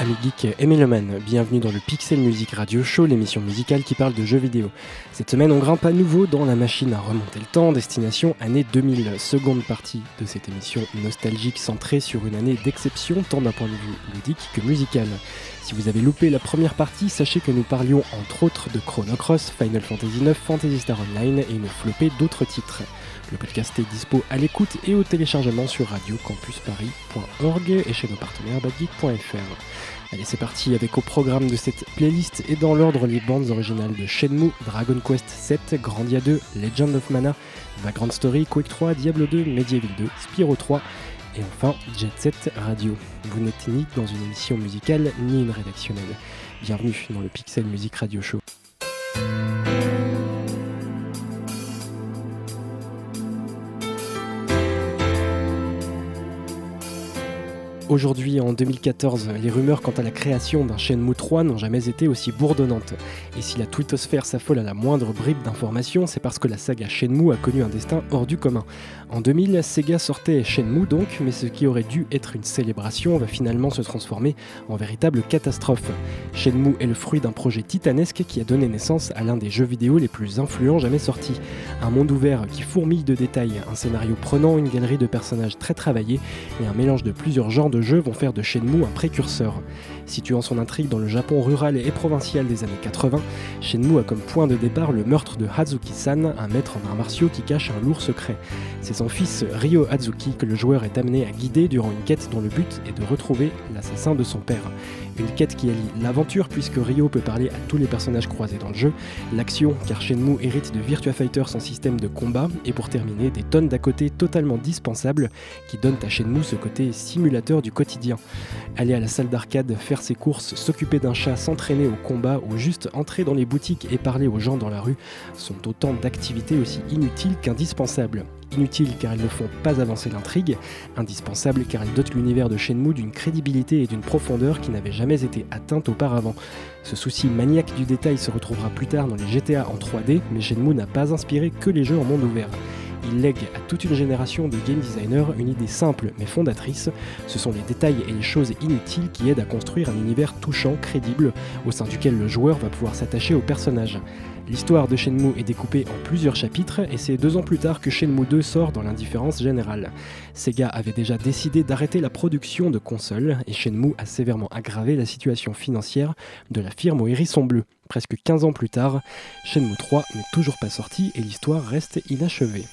Amis geeks et bienvenue dans le Pixel Music Radio Show, l'émission musicale qui parle de jeux vidéo. Cette semaine, on grimpe à nouveau dans la machine à remonter le temps, destination année 2000, seconde partie de cette émission nostalgique centrée sur une année d'exception, tant d'un point de vue ludique que musical. Si vous avez loupé la première partie, sachez que nous parlions entre autres de Chrono Cross, Final Fantasy IX, Fantasy Star Online et une flopée d'autres titres. Le podcast est dispo à l'écoute et au téléchargement sur radiocampusparis.org et chez nos partenaires badgeek.fr. Allez, c'est parti avec au programme de cette playlist et dans l'ordre les bandes originales de Shenmue, Dragon Quest 7, Grandia 2, Legend of Mana, Vagrant Story, Quake 3, Diablo 2, Medieval 2, Spyro 3 et enfin Jet Set Radio. Vous n'êtes ni dans une émission musicale ni une rédactionnelle. Bienvenue dans le Pixel Music Radio Show. Aujourd'hui, en 2014, les rumeurs quant à la création d'un Shenmue 3 n'ont jamais été aussi bourdonnantes. Et si la twittosphère s'affole à la moindre bribe d'information, c'est parce que la saga Shenmue a connu un destin hors du commun. En 2000, Sega sortait Shenmue donc, mais ce qui aurait dû être une célébration va finalement se transformer en véritable catastrophe. Shenmue est le fruit d'un projet titanesque qui a donné naissance à l'un des jeux vidéo les plus influents jamais sortis. Un monde ouvert qui fourmille de détails, un scénario prenant, une galerie de personnages très travaillés et un mélange de plusieurs genres de jeux vont faire de Shenmue un précurseur. Situant son intrigue dans le Japon rural et provincial des années 80, Shenmue a comme point de départ le meurtre de Hazuki-san, un maître en arts martiaux qui cache un lourd secret. C'est son fils Ryo Hazuki que le joueur est amené à guider durant une quête dont le but est de retrouver l'assassin de son père. Une quête qui allie l'aventure puisque Ryo peut parler à tous les personnages croisés dans le jeu, l'action car Shenmue hérite de Virtua Fighter son système de combat, et pour terminer des tonnes d'à côté totalement dispensables qui donnent à Shenmue ce côté simulateur du quotidien. À la salle d'arcade, faire ses courses, s'occuper d'un chat, s'entraîner au combat ou juste entrer dans les boutiques et parler aux gens dans la rue sont autant d'activités aussi inutiles qu'indispensables. Inutiles car elles ne font pas avancer l'intrigue, indispensables car elles dotent l'univers de Shenmue d'une crédibilité et d'une profondeur qui n'avaient jamais été atteintes auparavant. Ce souci maniaque du détail se retrouvera plus tard dans les GTA en 3D, mais Shenmue n'a pas inspiré que les jeux en monde ouvert. Il lègue à toute une génération de game designers une idée simple mais fondatrice. Ce sont les détails et les choses inutiles qui aident à construire un univers touchant, crédible, au sein duquel le joueur va pouvoir s'attacher au personnage. L'histoire de Shenmue est découpée en plusieurs chapitres et c'est deux ans plus tard que Shenmue 2 sort dans l'indifférence générale. Sega avait déjà décidé d'arrêter la production de consoles et Shenmue a sévèrement aggravé la situation financière de la firme au hérisson bleu. Presque 15 ans plus tard, Shenmue 3 n'est toujours pas sorti et l'histoire reste inachevée.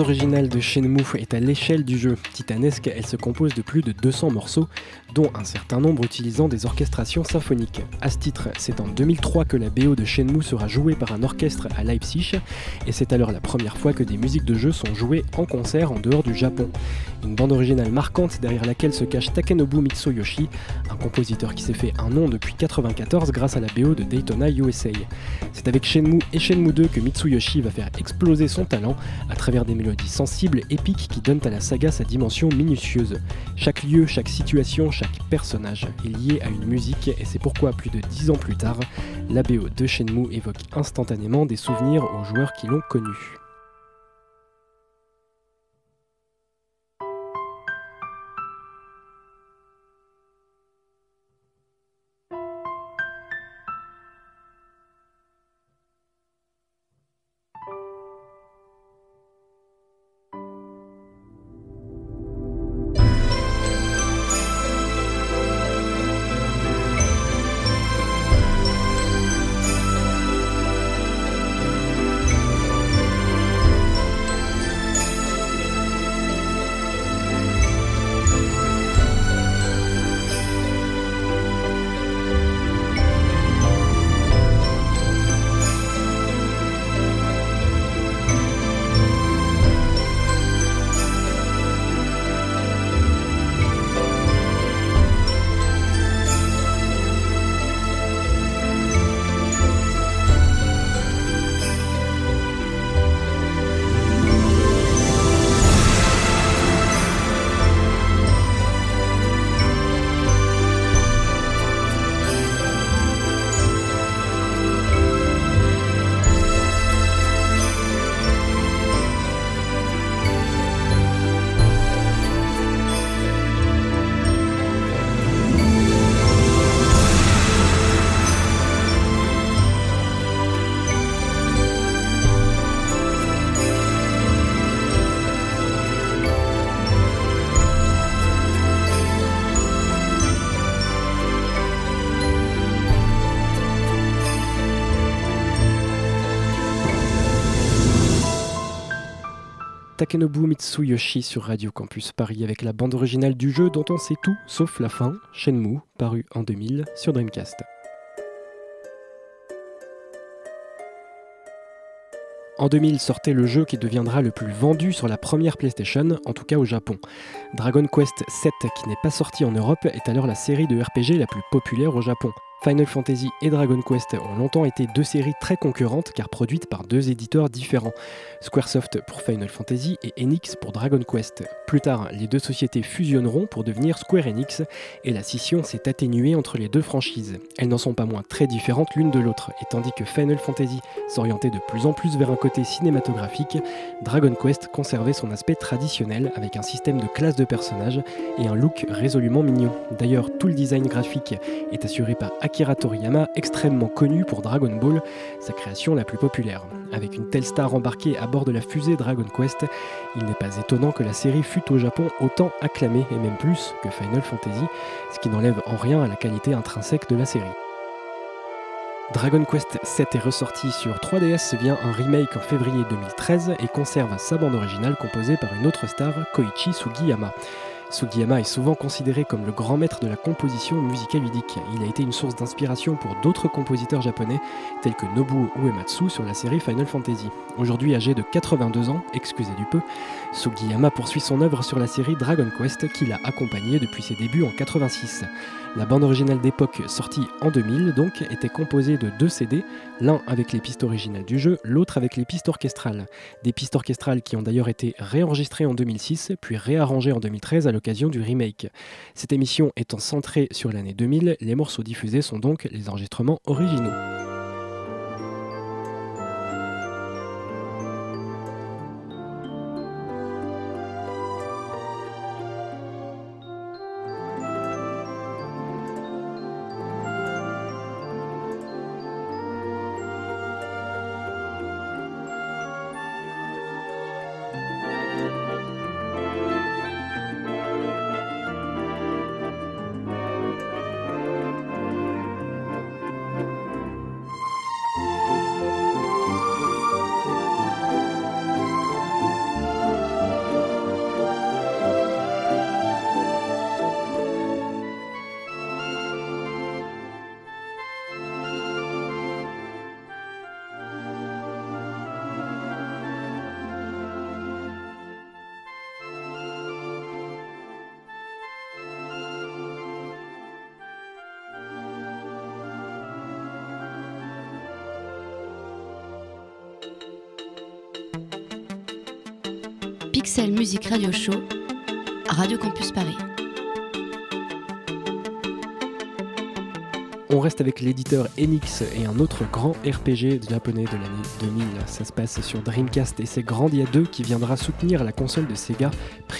Originale de Shenmue est à l'échelle du jeu. Titanesque, elle se compose de plus de 200 morceaux, dont un certain nombre utilisant des orchestrations symphoniques. À ce titre, c'est en 2003 que la BO de Shenmue sera jouée par un orchestre à Leipzig, et c'est alors la première fois que des musiques de jeu sont jouées en concert en dehors du Japon. Une bande originale marquante derrière laquelle se cache Takenobu Mitsuyoshi, un compositeur qui s'est fait un nom depuis 1994 grâce à la BO de Daytona USA. C'est avec Shenmue et Shenmue 2 que Mitsuyoshi va faire exploser son talent à travers des mélodies sensibles, épiques qui donnent à la saga sa dimension minutieuse. Chaque lieu, chaque situation, chaque personnage est lié à une musique et c'est pourquoi plus de dix ans plus tard, la BO de Shenmue évoque instantanément des souvenirs aux joueurs qui l'ont connu. Takenobu Mitsuyoshi sur Radio Campus Paris avec la bande originale du jeu dont on sait tout sauf la fin, Shenmue, paru en 2000 sur Dreamcast. En 2000 sortait le jeu qui deviendra le plus vendu sur la première PlayStation, en tout cas au Japon. Dragon Quest VII, qui n'est pas sorti en Europe, est alors la série de RPG la plus populaire au Japon. Final Fantasy et Dragon Quest ont longtemps été deux séries très concurrentes car produites par deux éditeurs différents, Squaresoft pour Final Fantasy et Enix pour Dragon Quest. Plus tard, les deux sociétés fusionneront pour devenir Square Enix et la scission s'est atténuée entre les deux franchises. Elles n'en sont pas moins très différentes l'une de l'autre et tandis que Final Fantasy s'orientait de plus en plus vers un côté cinématographique, Dragon Quest conservait son aspect traditionnel avec un système de classes de personnages et un look résolument mignon. D'ailleurs, tout le design graphique est assuré par Akira Toriyama, extrêmement connu pour Dragon Ball, sa création la plus populaire. Avec une telle star embarquée à bord de la fusée Dragon Quest, il n'est pas étonnant que la série fût au Japon autant acclamée, et même plus que Final Fantasy, ce qui n'enlève en rien à la qualité intrinsèque de la série. Dragon Quest VII est ressorti sur 3DS via un remake en février 2013 et conserve sa bande originale composée par une autre star, Koichi Sugiyama. Sugiyama est souvent considéré comme le grand maître de la composition musicale ludique. Il a été une source d'inspiration pour d'autres compositeurs japonais tels que Nobuo Uematsu sur la série Final Fantasy. Aujourd'hui âgé de 82 ans, excusez du peu, Sugiyama poursuit son œuvre sur la série Dragon Quest qu'il a accompagné depuis ses débuts en 86. La bande originale d'époque, sortie en 2000, donc, était composée de deux CD, l'un avec les pistes originales du jeu, l'autre avec les pistes orchestrales. Des pistes orchestrales qui ont d'ailleurs été réenregistrées en 2006, puis réarrangées en 2013 à l'occasion du remake. Cette émission étant centrée sur l'année 2000, les morceaux diffusés sont donc les enregistrements originaux. Pixel Music Radio Show, Radio Campus Paris. On reste avec l'éditeur Enix et un autre grand RPG japonais de l'année 2000. Ça se passe sur Dreamcast et c'est Grandia 2 qui viendra soutenir la console de Sega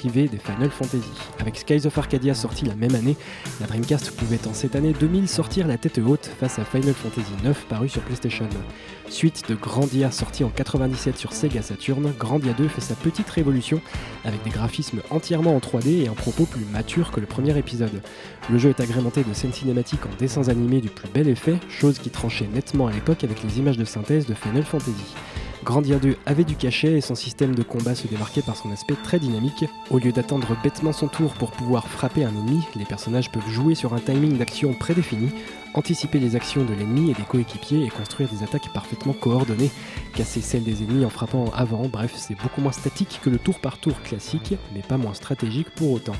des Final Fantasy. Avec Skies of Arcadia sorti la même année, la Dreamcast pouvait en cette année 2000 sortir la tête haute face à Final Fantasy 9 paru sur PlayStation. Suite de Grandia sorti en 97 sur Sega Saturn, Grandia 2 fait sa petite révolution avec des graphismes entièrement en 3D et un propos plus mature que le premier épisode. Le jeu est agrémenté de scènes cinématiques en dessins animés du plus bel effet, chose qui tranchait nettement à l'époque avec les images de synthèse de Final Fantasy. Grandia 2 avait du cachet et son système de combat se démarquait par son aspect très dynamique. Au lieu d'attendre bêtement son tour pour pouvoir frapper un ennemi, les personnages peuvent jouer sur un timing d'action prédéfini, anticiper les actions de l'ennemi et des coéquipiers et construire des attaques parfaitement coordonnées, casser celles des ennemis en frappant avant, bref c'est beaucoup moins statique que le tour par tour classique, mais pas moins stratégique pour autant.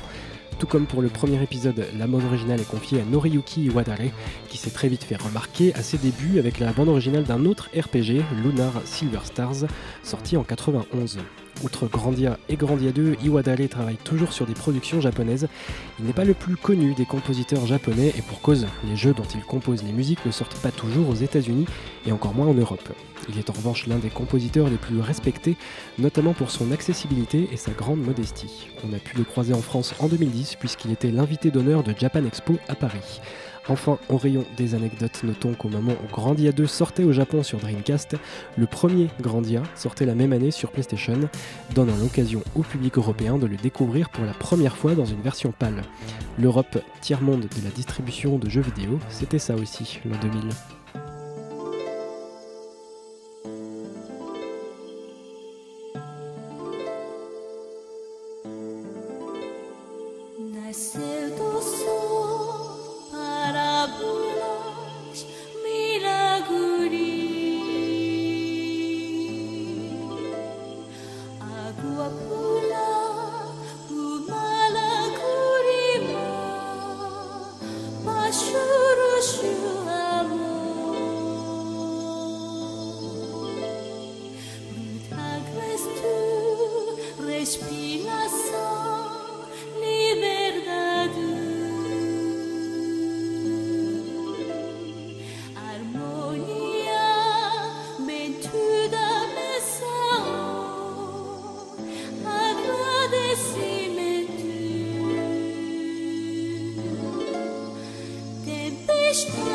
Tout comme pour le premier épisode, la bande originale est confiée à Noriyuki Iwadare, qui s'est très vite fait remarquer à ses débuts avec la bande originale d'un autre RPG, Lunar Silver Stars, sorti en 91. Outre Grandia et Grandia 2, Iwadare travaille toujours sur des productions japonaises. Il n'est pas le plus connu des compositeurs japonais et pour cause, les jeux dont il compose les musiques ne sortent pas toujours aux États-Unis et encore moins en Europe. Il est en revanche l'un des compositeurs les plus respectés, notamment pour son accessibilité et sa grande modestie. On a pu le croiser en France en 2010 puisqu'il était l'invité d'honneur de Japan Expo à Paris. Enfin, au rayon des anecdotes, notons qu'au moment où Grandia 2 sortait au Japon sur Dreamcast, le premier Grandia sortait la même année sur PlayStation, donnant l'occasion au public européen de le découvrir pour la première fois dans une version pâle. L'Europe, tiers-monde de la distribution de jeux vidéo, c'était ça aussi l'an 2000. Krishna.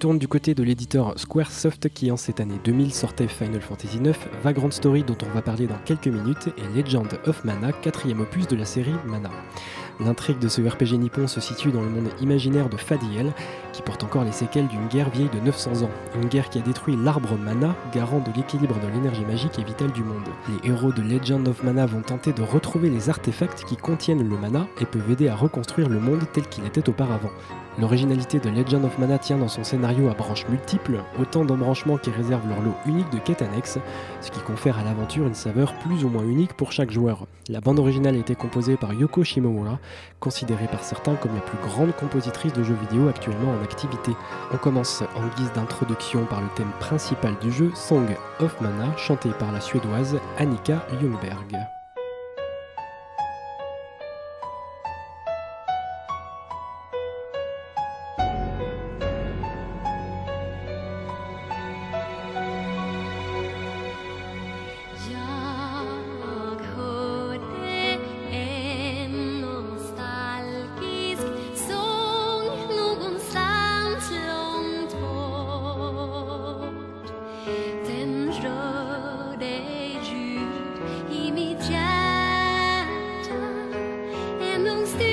Retourne du côté de l'éditeur Squaresoft qui en cette année 2000 sortait Final Fantasy IX, Vagrant Story dont on va parler dans quelques minutes et Legend of Mana, quatrième opus de la série Mana. L'intrigue de ce RPG nippon se situe dans le monde imaginaire de Fadiel, qui porte encore les séquelles d'une guerre vieille de 900 ans. Une guerre qui a détruit l'arbre Mana, garant de l'équilibre de l'énergie magique et vitale du monde. Les héros de Legend of Mana vont tenter de retrouver les artefacts qui contiennent le mana et peuvent aider à reconstruire le monde tel qu'il était auparavant. L'originalité de Legend of Mana tient dans son scénario à branches multiples, autant d'embranchements qui réservent leur lot unique de quêtes annexes, ce qui confère à l'aventure une saveur plus ou moins unique pour chaque joueur. La bande originale a été composée par Yoko Shimomura, considérée par certains comme la plus grande compositrice de jeux vidéo actuellement en activité. On commence en guise d'introduction par le thème principal du jeu, Song of Mana, chanté par la suédoise Annika Ljungberg. não se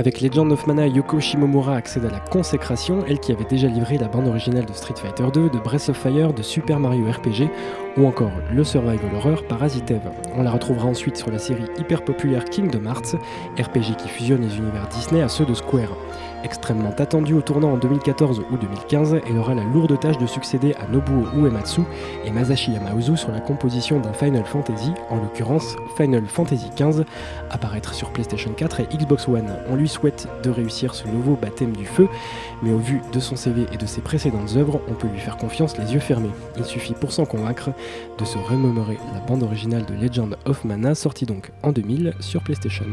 I think Legend of Mana, Yoko Shimomura accède à la consécration, elle qui avait déjà livré la bande originale de Street Fighter 2, de Breath of Fire, de Super Mario RPG ou encore le survival horror Parasite Eve. On la retrouvera ensuite sur la série hyper populaire Kingdom Hearts, RPG qui fusionne les univers Disney à ceux de Square. Extrêmement attendue au tournant en 2014 ou 2015, elle aura la lourde tâche de succéder à Nobuo Uematsu et Masashi Yamauzu sur la composition d'un Final Fantasy, en l'occurrence Final Fantasy XV, apparaître sur PlayStation 4 et Xbox One. On lui souhaite de réussir ce nouveau baptême du feu, mais au vu de son CV et de ses précédentes œuvres, on peut lui faire confiance les yeux fermés. Il suffit pour s'en convaincre de se remémorer la bande originale de Legend of Mana, sortie donc en 2000 sur PlayStation.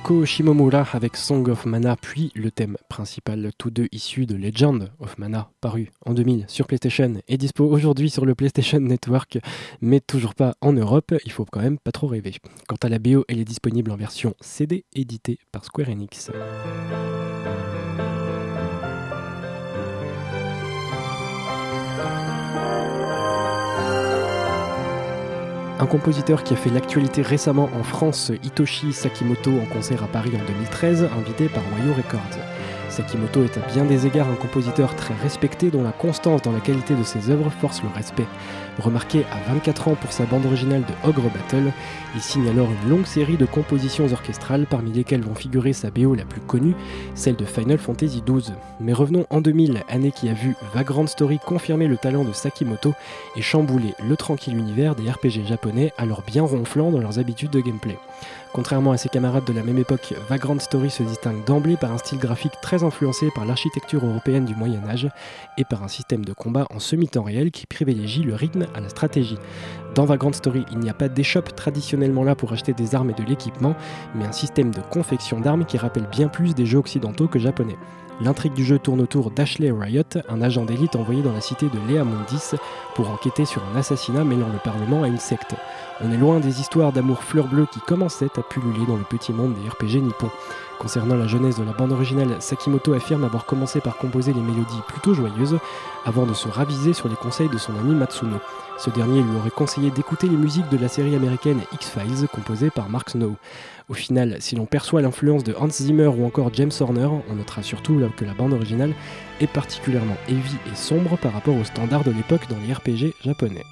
Yoko Shimomura avec Song of Mana, puis le thème principal, tous deux issus de Legend of Mana, paru en 2000 sur PlayStation et dispo aujourd'hui sur le PlayStation Network, mais toujours pas en Europe, il faut quand même pas trop rêver. Quant à la BO, elle est disponible en version CD éditée par Square Enix. Un compositeur qui a fait l'actualité récemment en France, Hitoshi Sakimoto, en concert à Paris en 2013, invité par Wayo Records. Sakimoto est à bien des égards un compositeur très respecté dont la constance dans la qualité de ses œuvres force le respect. Remarqué à 24 ans pour sa bande originale de Ogre Battle, il signe alors une longue série de compositions orchestrales parmi lesquelles vont figurer sa BO la plus connue, celle de Final Fantasy XII. Mais revenons en 2000, année qui a vu Vagrant Story confirmer le talent de Sakimoto et chambouler le tranquille univers des RPG japonais alors bien ronflants dans leurs habitudes de gameplay. Contrairement à ses camarades de la même époque, Vagrant Story se distingue d'emblée par un style graphique très influencé par l'architecture européenne du Moyen Âge et par un système de combat en semi-temps réel qui privilégie le rythme à la stratégie. Dans Vagrant Story, il n'y a pas d'échoppe traditionnellement là pour acheter des armes et de l'équipement, mais un système de confection d'armes qui rappelle bien plus des jeux occidentaux que japonais. L'intrigue du jeu tourne autour d'Ashley Riot, un agent d'élite envoyé dans la cité de Lea Mundis pour enquêter sur un assassinat mêlant le Parlement à une secte. On est loin des histoires d'amour fleur bleue qui commençaient à pulluler dans le petit monde des RPG nippons. Concernant la jeunesse de la bande originale, Sakimoto affirme avoir commencé par composer les mélodies plutôt joyeuses avant de se raviser sur les conseils de son ami Matsuno. Ce dernier lui aurait conseillé d'écouter les musiques de la série américaine X-Files composée par Mark Snow. Au final, si l'on perçoit l'influence de Hans Zimmer ou encore James Horner, on notera surtout que la bande originale est particulièrement heavy et sombre par rapport aux standards de l'époque dans les RPG japonais.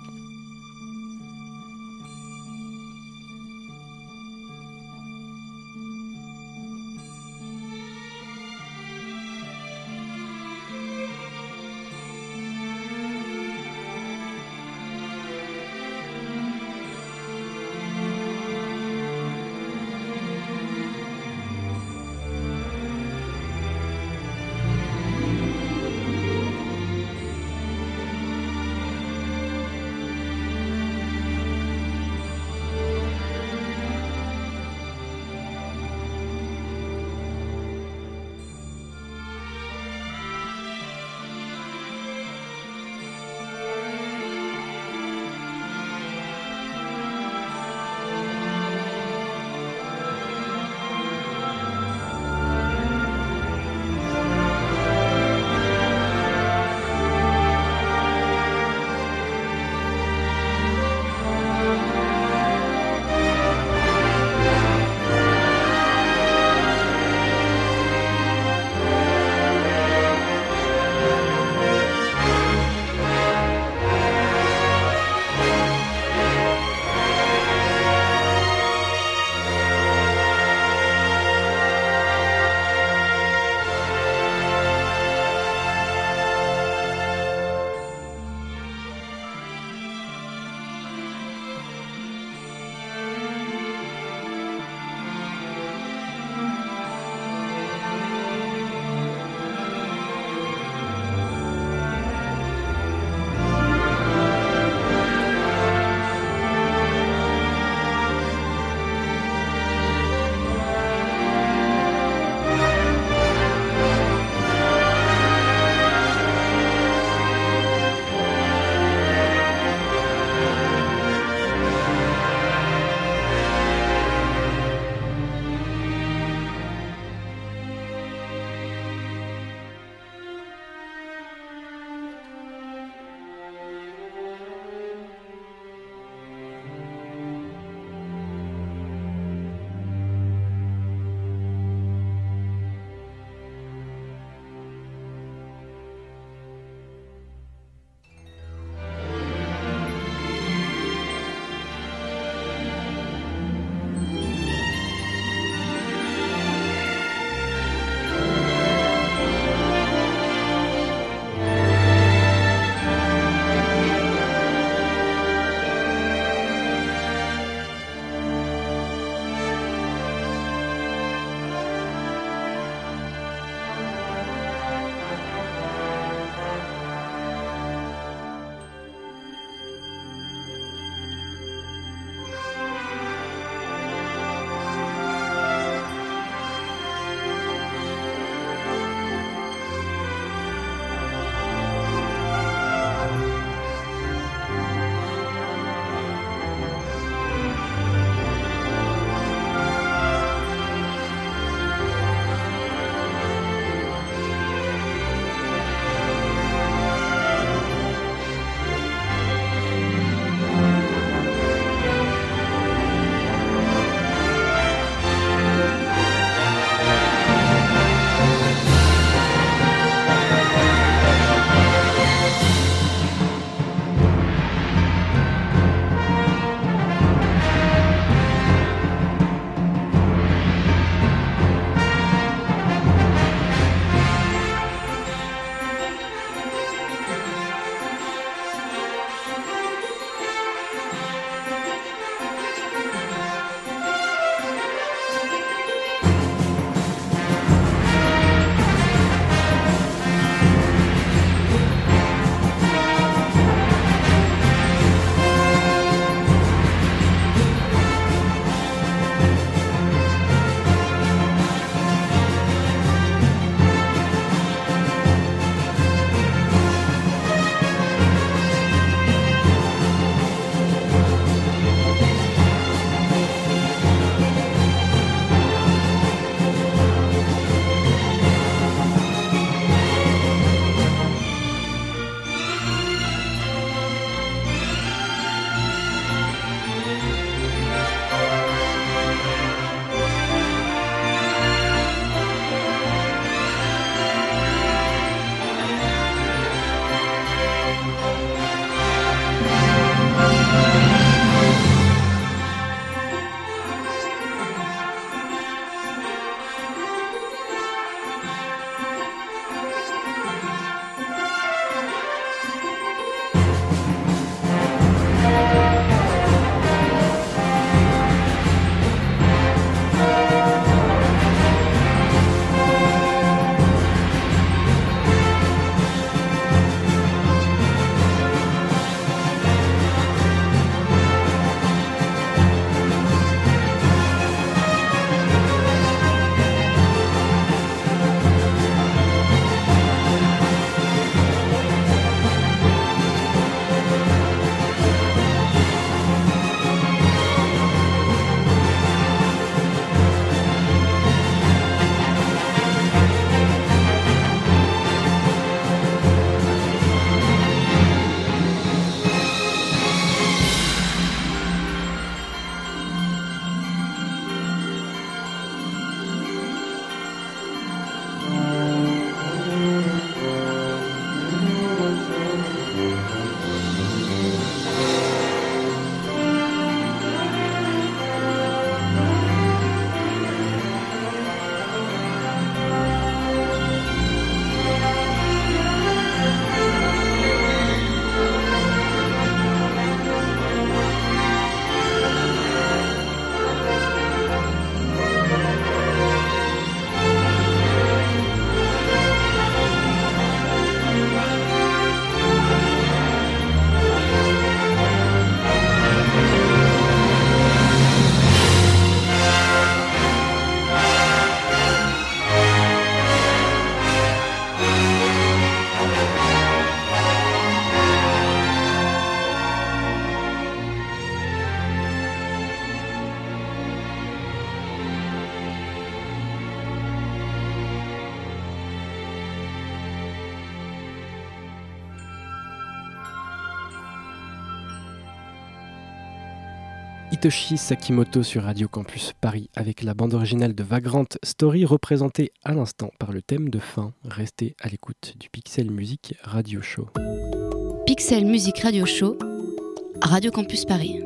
Hitoshi Sakimoto sur Radio Campus Paris avec la bande originale de Vagrant Story représentée à l'instant par le thème de fin. Restez à l'écoute du Pixel Music Radio Show. Pixel Music Radio Show, Radio Campus Paris.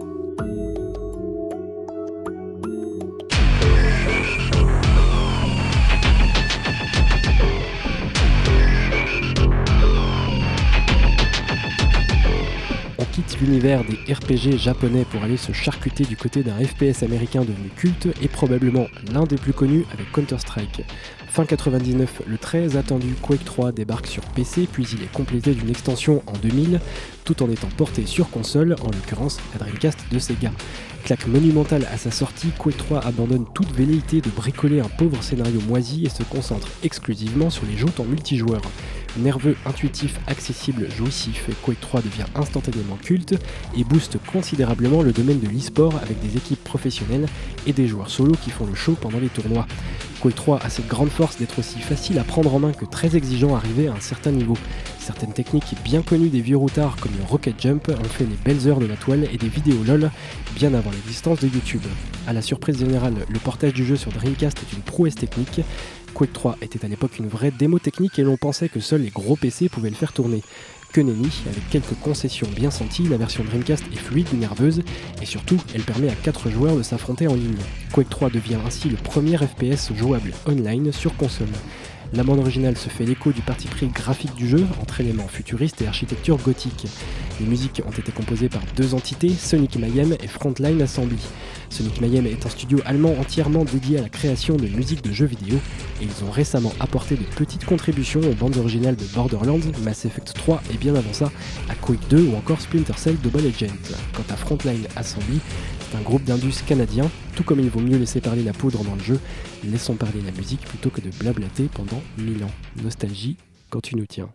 Quitte l'univers des RPG japonais pour aller se charcuter du côté d'un FPS américain devenu culte et probablement l'un des plus connus avec Counter-Strike. Fin 99, le très attendu Quake 3 débarque sur PC, puis il est complété d'une extension en 2000, tout en étant porté sur console, en l'occurrence la Dreamcast de Sega. Claque monumentale à sa sortie, Quake 3 abandonne toute velléité de bricoler un pauvre scénario moisi et se concentre exclusivement sur les joutes en multijoueur. Nerveux, intuitif, accessible, jouissif, Quake 3 devient instantanément culte et booste considérablement le domaine de l'e-sport avec des équipes professionnelles et des joueurs solo qui font le show pendant les tournois. Quake 3 a cette grande force d'être aussi facile à prendre en main que très exigeant arrivé à un certain niveau. Certaines techniques bien connues des vieux routards comme le Rocket Jump ont fait les belles heures de la toile et des vidéos LOL bien avant l'existence de YouTube. À la surprise générale, le portage du jeu sur Dreamcast est une prouesse technique. Quake 3 était à l'époque une vraie démo technique et l'on pensait que seuls les gros PC pouvaient le faire tourner. Que nenni, avec quelques concessions bien senties, la version Dreamcast est fluide, nerveuse, et surtout, elle permet à 4 joueurs de s'affronter en ligne. Quake 3 devient ainsi le premier FPS jouable online sur console. La bande originale se fait l'écho du parti pris graphique du jeu, entre éléments futuristes et architecture gothique. Les musiques ont été composées par deux entités, Sonic Mayhem et Frontline Assembly. Sonic Mayhem est un studio allemand entièrement dédié à la création de musique de jeux vidéo, et ils ont récemment apporté de petites contributions aux bandes originales de Borderlands, Mass Effect 3 et bien avant ça à Quake 2 ou encore Splinter Cell Double Agent. Quant à Frontline Assembly, un groupe d'indus canadien, tout comme il vaut mieux laisser parler la poudre dans le jeu, laissons parler la musique plutôt que de blablater pendant mille ans. Nostalgie quand tu nous tiens.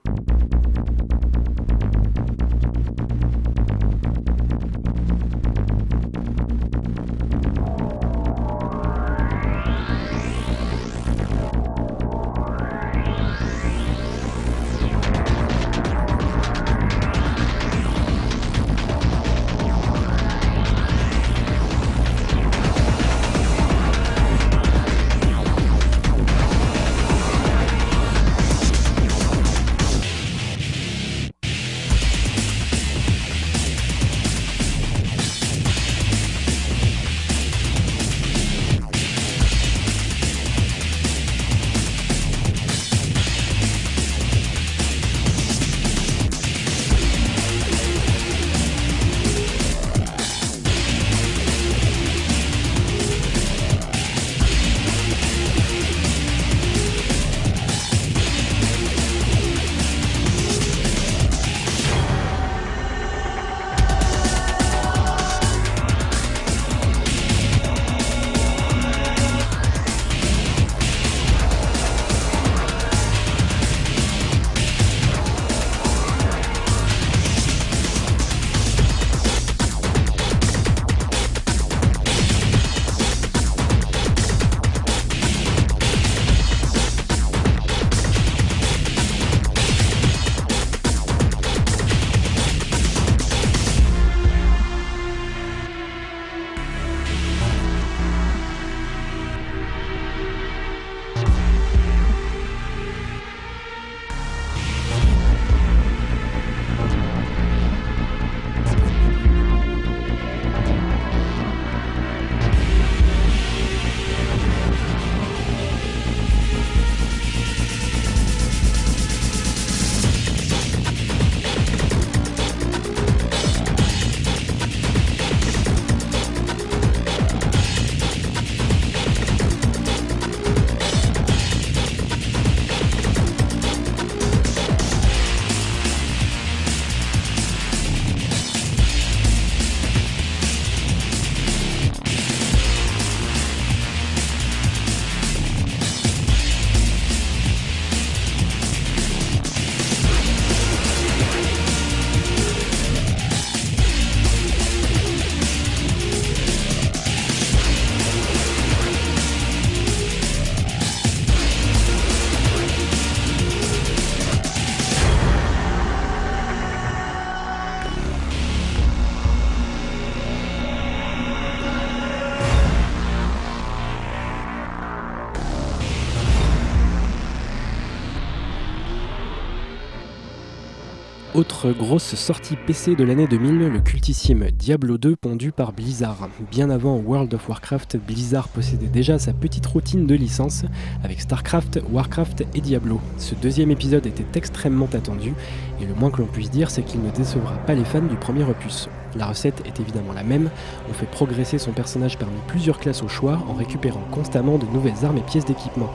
Autre grosse sortie PC de l'année 2000, le cultissime Diablo 2 pondu par Blizzard. Bien avant World of Warcraft, Blizzard possédait déjà sa petite routine de licence avec StarCraft, Warcraft et Diablo. Ce deuxième épisode était extrêmement attendu et le moins que l'on puisse dire c'est qu'il ne décevra pas les fans du premier opus. La recette est évidemment la même, on fait progresser son personnage parmi plusieurs classes au choix en récupérant constamment de nouvelles armes et pièces d'équipement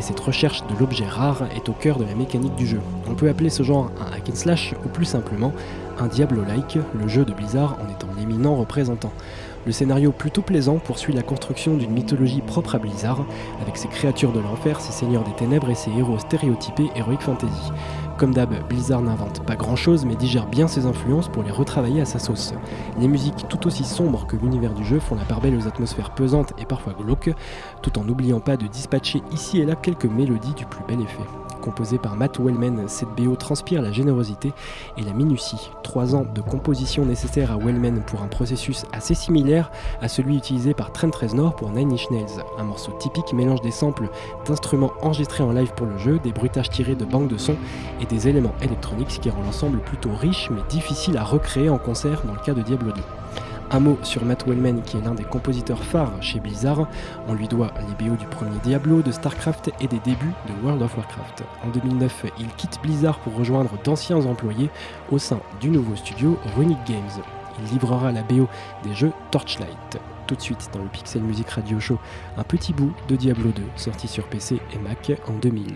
et cette recherche de l'objet rare est au cœur de la mécanique du jeu. On peut appeler ce genre un hack and slash ou plus simplement un Diablo-like, le jeu de Blizzard en étant l'éminent représentant. Le scénario plutôt plaisant poursuit la construction d'une mythologie propre à Blizzard, avec ses créatures de l'enfer, ses seigneurs des ténèbres et ses héros stéréotypés Heroic Fantasy. Comme d'hab, Blizzard n'invente pas grand chose mais digère bien ses influences pour les retravailler à sa sauce. Les musiques tout aussi sombres que l'univers du jeu font la part belle aux atmosphères pesantes et parfois glauques, tout en n'oubliant pas de dispatcher ici et là quelques mélodies du plus bel effet. Composée par Matt Wellman, cette BO transpire la générosité et la minutie. Trois ans de composition nécessaires à Wellman pour un processus assez similaire à celui utilisé par Trent Reznor pour Nine Inch Nails. Un morceau typique mélange des samples d'instruments enregistrés en live pour le jeu, des bruitages tirés de banques de sons et des éléments électroniques, ce qui rend l'ensemble plutôt riche mais difficile à recréer en concert dans le cas de Diablo 2. Un mot sur Matt Wellman qui est l'un des compositeurs phares chez Blizzard. On lui doit les BO du premier Diablo, de StarCraft et des débuts de World of Warcraft. En 2009, il quitte Blizzard pour rejoindre d'anciens employés au sein du nouveau studio Runic Games. Il livrera la BO des jeux Torchlight. Tout de suite dans le Pixel Music Radio Show, un petit bout de Diablo 2 sorti sur PC et Mac en 2000.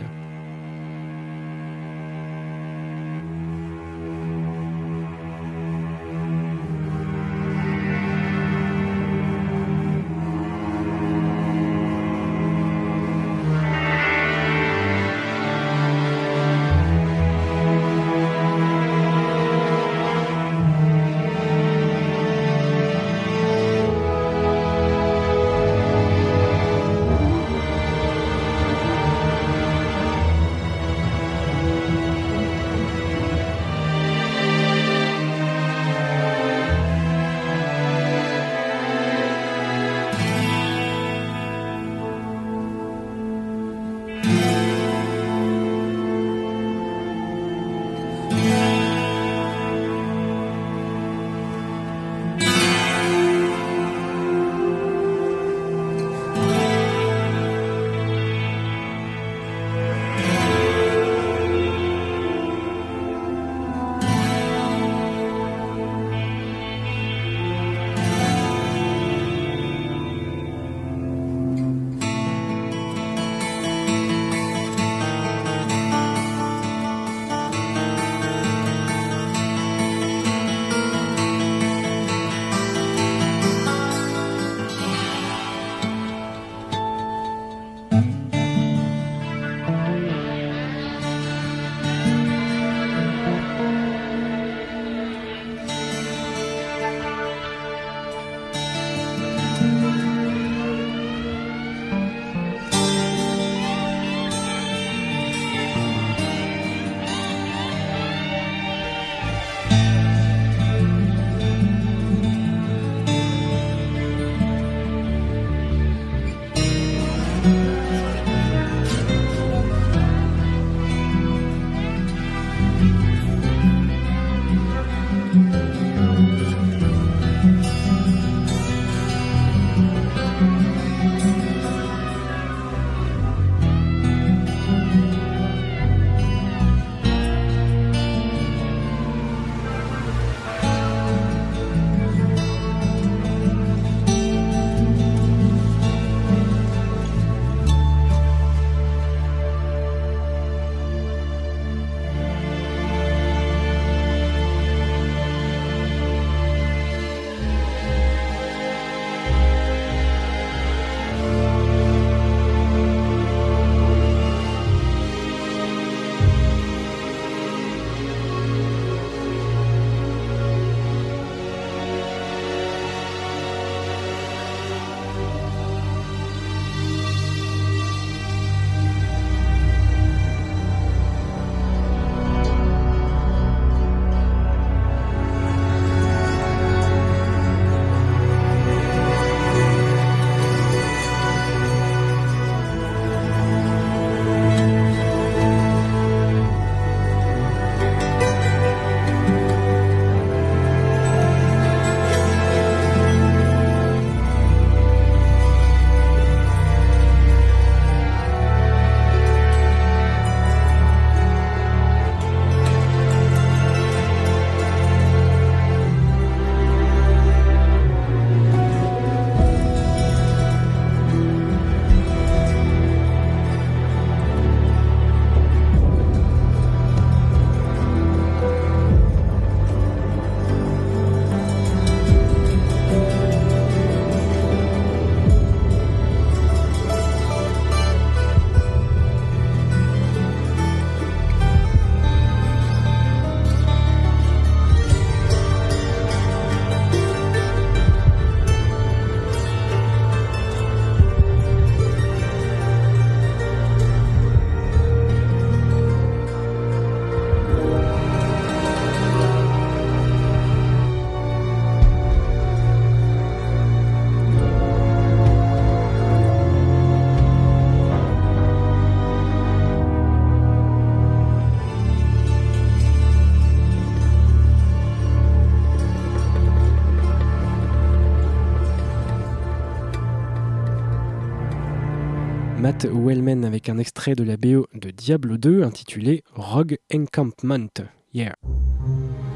Matt Wellman avec un extrait de la BO de Diablo 2 intitulé Rogue Encampment. Yeah.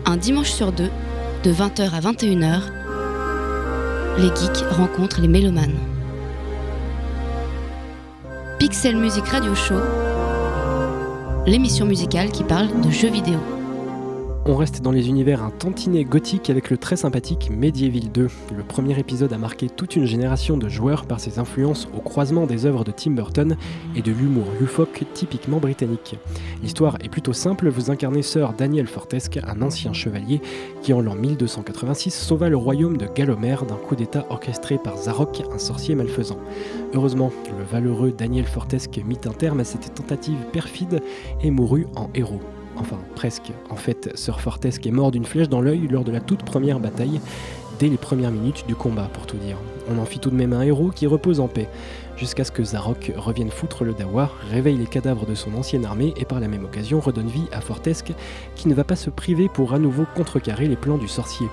Un dimanche sur deux, de 20h à 21h, les geeks rencontrent les mélomanes. Pixel Music Radio Show, l'émission musicale qui parle de jeux vidéo on reste dans les univers un tantinet gothique avec le très sympathique Medieval 2. Le premier épisode a marqué toute une génération de joueurs par ses influences au croisement des œuvres de Tim Burton et de l'humour loufoque typiquement britannique. L'histoire est plutôt simple, vous incarnez Sir Daniel Fortesque, un ancien chevalier qui en l'an 1286 sauva le royaume de Galomère d'un coup d'état orchestré par Zarok, un sorcier malfaisant. Heureusement, le valeureux Daniel Fortesque mit un terme à cette tentative perfide et mourut en héros. Enfin, presque. En fait, Sir Fortesque est mort d'une flèche dans l'œil lors de la toute première bataille, dès les premières minutes du combat, pour tout dire. On en fit tout de même un héros qui repose en paix, jusqu'à ce que Zarok revienne foutre le Dawa, réveille les cadavres de son ancienne armée et par la même occasion redonne vie à Fortesque, qui ne va pas se priver pour à nouveau contrecarrer les plans du sorcier.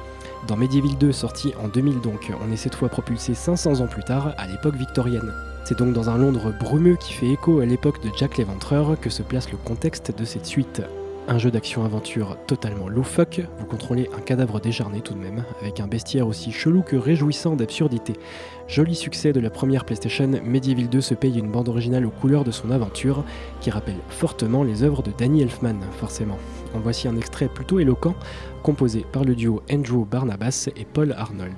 Dans Medieval 2, sorti en 2000 donc, on est cette fois propulsé 500 ans plus tard, à l'époque victorienne. C'est donc dans un Londres brumeux qui fait écho à l'époque de Jack l'Éventreur que se place le contexte de cette suite. Un jeu d'action-aventure totalement loufoque, vous contrôlez un cadavre décharné tout de même, avec un bestiaire aussi chelou que réjouissant d'absurdité. Joli succès de la première PlayStation, Medieval 2 se paye une bande originale aux couleurs de son aventure, qui rappelle fortement les œuvres de Danny Elfman, forcément. En voici un extrait plutôt éloquent, composé par le duo Andrew Barnabas et Paul Arnold.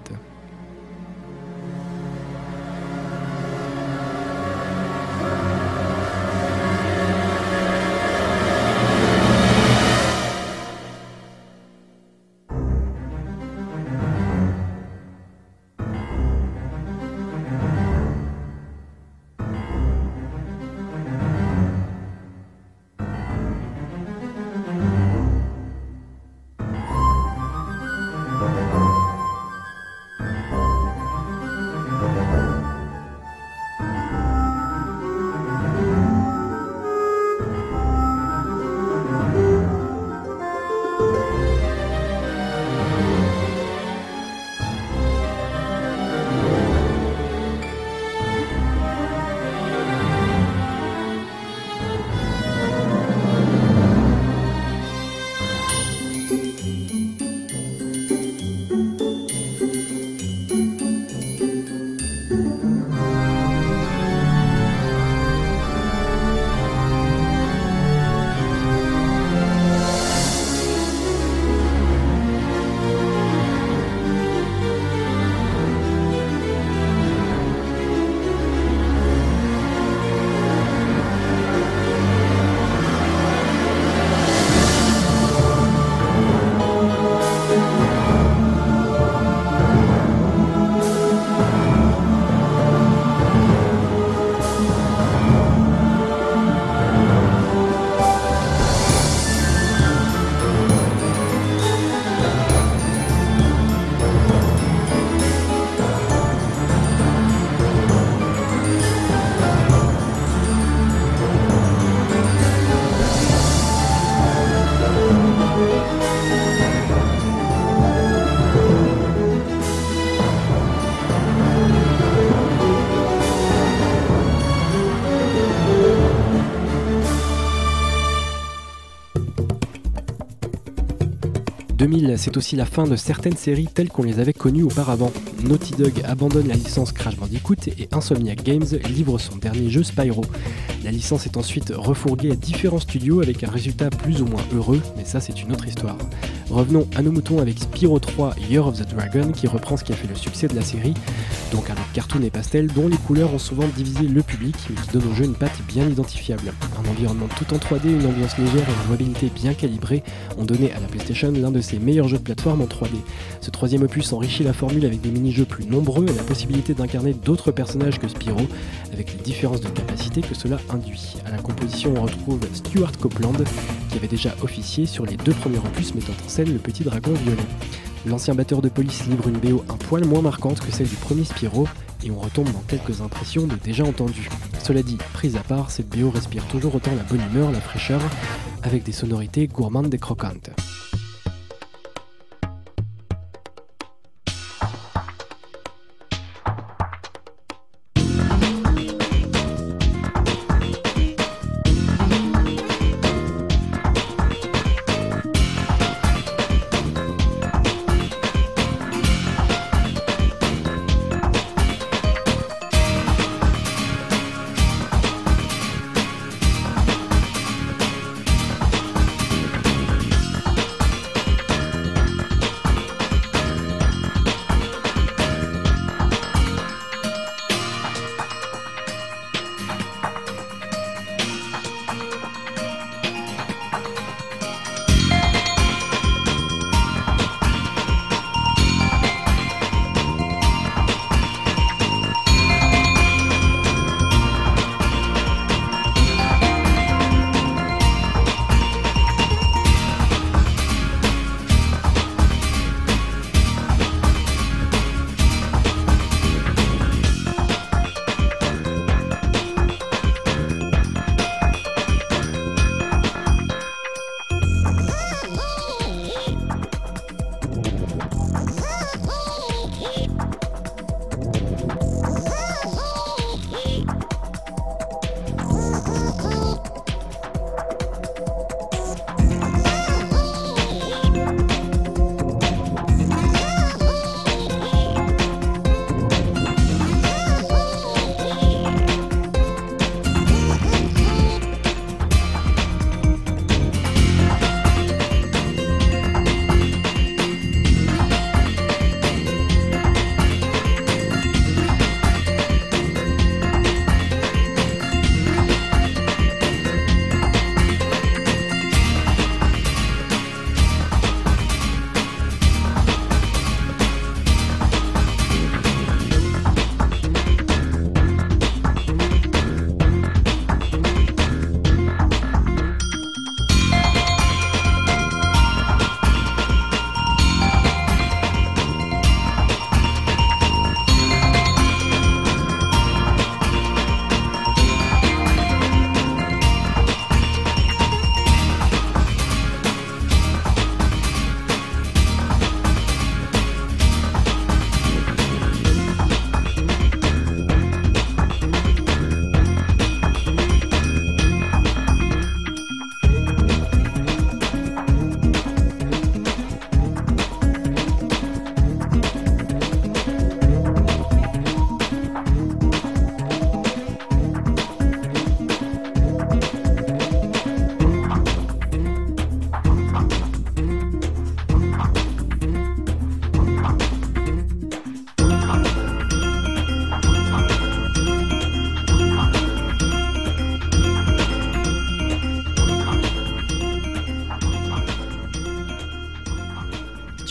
2000, c'est aussi la fin de certaines séries telles qu'on les avait connues auparavant. Naughty Dog abandonne la licence Crash Bandicoot et Insomniac Games livre son dernier jeu Spyro. La licence est ensuite refourguée à différents studios avec un résultat plus ou moins heureux, mais ça c'est une autre histoire. Revenons à nos moutons avec Spyro 3 Year of the Dragon qui reprend ce qui a fait le succès de la série, donc un cartoon et pastel dont les couleurs ont souvent divisé le public mais qui donne au jeu une patte bien identifiable. Un environnement tout en 3D, une ambiance légère et une mobilité bien calibrée ont donné à la PlayStation l'un de ses meilleurs jeux de plateforme en 3D. Ce troisième opus enrichit la formule avec des mini-jeux plus nombreux et la possibilité d'incarner d'autres personnages que Spyro, avec les différences de capacité que cela induit. À la composition, on retrouve Stuart Copeland, qui avait déjà officié sur les deux premiers opus mettant en scène le petit dragon violet. L'ancien batteur de police livre une BO un poil moins marquante que celle du premier Spyro, et on retombe dans quelques impressions de déjà entendues. Cela dit, prise à part, cette BO respire toujours autant la bonne humeur, la fraîcheur, avec des sonorités gourmandes et croquantes.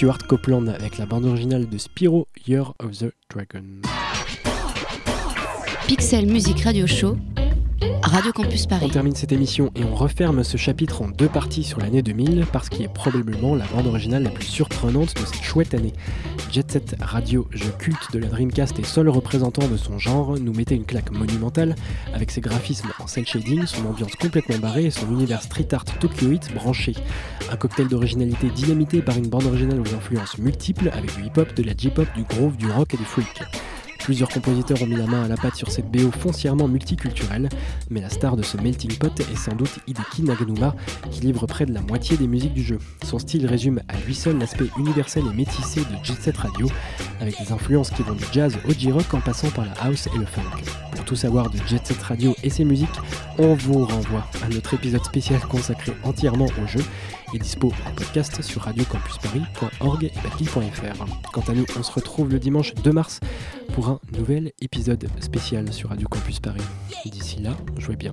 Stuart Copeland avec la bande originale de Spyro Year of the Dragon. Pixel Music Radio Show Radio Campus Paris. On termine cette émission et on referme ce chapitre en deux parties sur l'année 2000 parce qu'il est probablement la bande originale la plus surprenante de cette chouette année. Jet Set Radio, jeu culte de la Dreamcast et seul représentant de son genre, nous mettait une claque monumentale avec ses graphismes en cel shading, son ambiance complètement barrée et son univers street art tokyoïte branché. Un cocktail d'originalité dynamité par une bande originale aux influences multiples avec du hip-hop, de la J-pop, du groove, du rock et du freak. Plusieurs compositeurs ont mis la main à la pâte sur cette BO foncièrement multiculturelle, mais la star de ce melting pot est sans doute Hideki Naganuma, qui livre près de la moitié des musiques du jeu. Son style résume à lui seul l'aspect universel et métissé de Jet Set Radio, avec des influences qui vont du jazz au J-rock en passant par la house et le funk. Pour tout savoir de Jet Set Radio et ses musiques, on vous renvoie à notre épisode spécial consacré entièrement au jeu est dispo en podcast sur radiocampusparis.org et papi.fr. Quant à nous, on se retrouve le dimanche 2 mars pour un nouvel épisode spécial sur Radio Campus Paris. D'ici là, jouez bien.